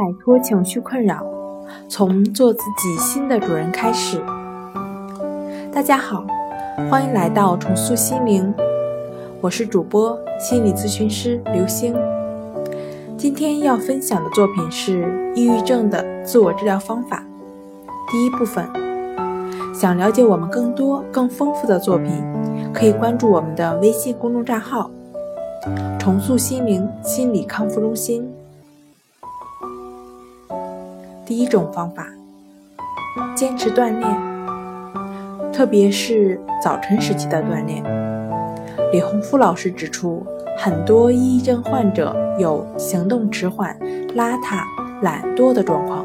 摆脱情绪困扰，从做自己新的主人开始。大家好，欢迎来到重塑心灵，我是主播心理咨询师刘星。今天要分享的作品是抑郁症的自我治疗方法。第一部分，想了解我们更多更丰富的作品，可以关注我们的微信公众账号“重塑心灵心理康复中心”。第一种方法，坚持锻炼，特别是早晨时期的锻炼。李洪福老师指出，很多抑郁症患者有行动迟缓、邋遢、懒惰的状况。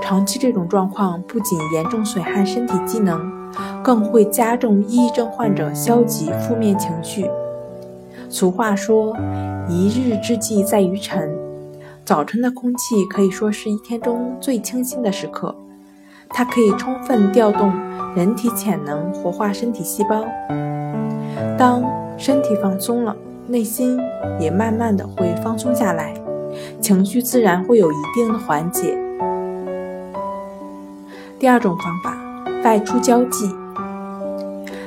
长期这种状况不仅严重损害身体机能，更会加重抑郁症患者消极负面情绪。俗话说：“一日之计在于晨。”早晨的空气可以说是一天中最清新的时刻，它可以充分调动人体潜能，活化身体细胞。当身体放松了，内心也慢慢的会放松下来，情绪自然会有一定的缓解。第二种方法，外出交际，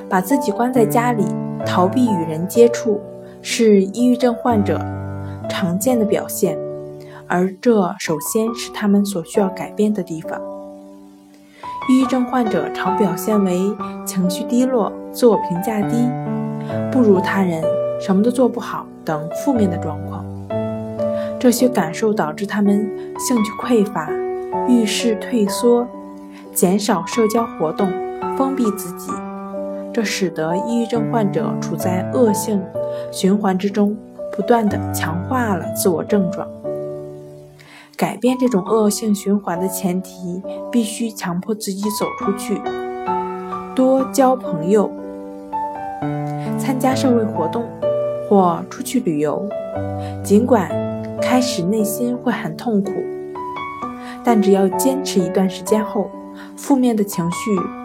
把自己关在家里，逃避与人接触，是抑郁症患者常见的表现。而这首先是他们所需要改变的地方。抑郁症患者常表现为情绪低落、自我评价低、不如他人、什么都做不好等负面的状况。这些感受导致他们兴趣匮乏、遇事退缩、减少社交活动、封闭自己，这使得抑郁症患者处在恶性循环之中，不断的强化了自我症状。改变这种恶性循环的前提，必须强迫自己走出去，多交朋友，参加社会活动或出去旅游。尽管开始内心会很痛苦，但只要坚持一段时间后，负面的情绪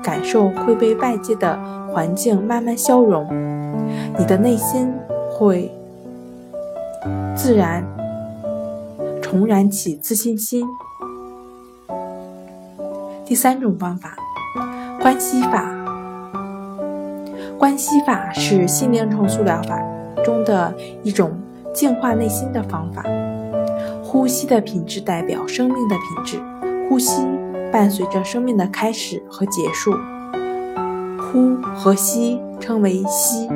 感受会被外界的环境慢慢消融，你的内心会自然。重燃起自信心。第三种方法，关系法。关系法是心灵重塑疗法中的一种净化内心的方法。呼吸的品质代表生命的品质，呼吸伴随着生命的开始和结束。呼和吸称为吸。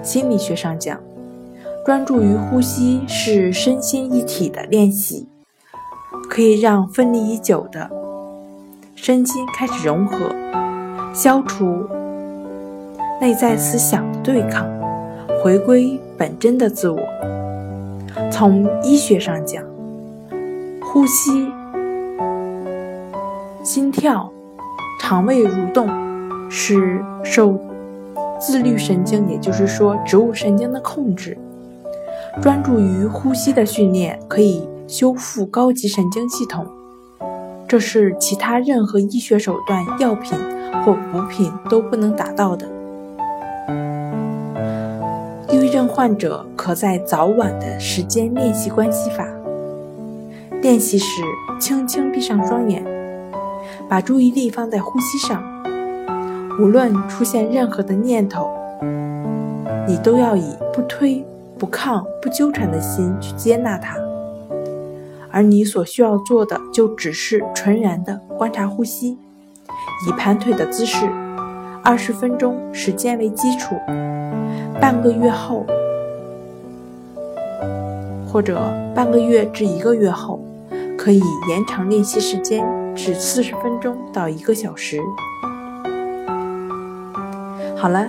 心理学上讲。专注于呼吸是身心一体的练习，可以让分离已久的身心开始融合，消除内在思想的对抗，回归本真的自我。从医学上讲，呼吸、心跳、肠胃蠕动是受自律神经，也就是说植物神经的控制。专注于呼吸的训练可以修复高级神经系统，这是其他任何医学手段、药品或补品都不能达到的。抑郁症患者可在早晚的时间练习关系法。练习时，轻轻闭上双眼，把注意力放在呼吸上。无论出现任何的念头，你都要以不推。不抗、不纠缠的心去接纳它，而你所需要做的就只是纯然的观察呼吸，以盘腿的姿势，二十分钟时间为基础。半个月后，或者半个月至一个月后，可以延长练习时间至四十分钟到一个小时。好了，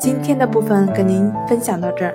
今天的部分跟您分享到这儿。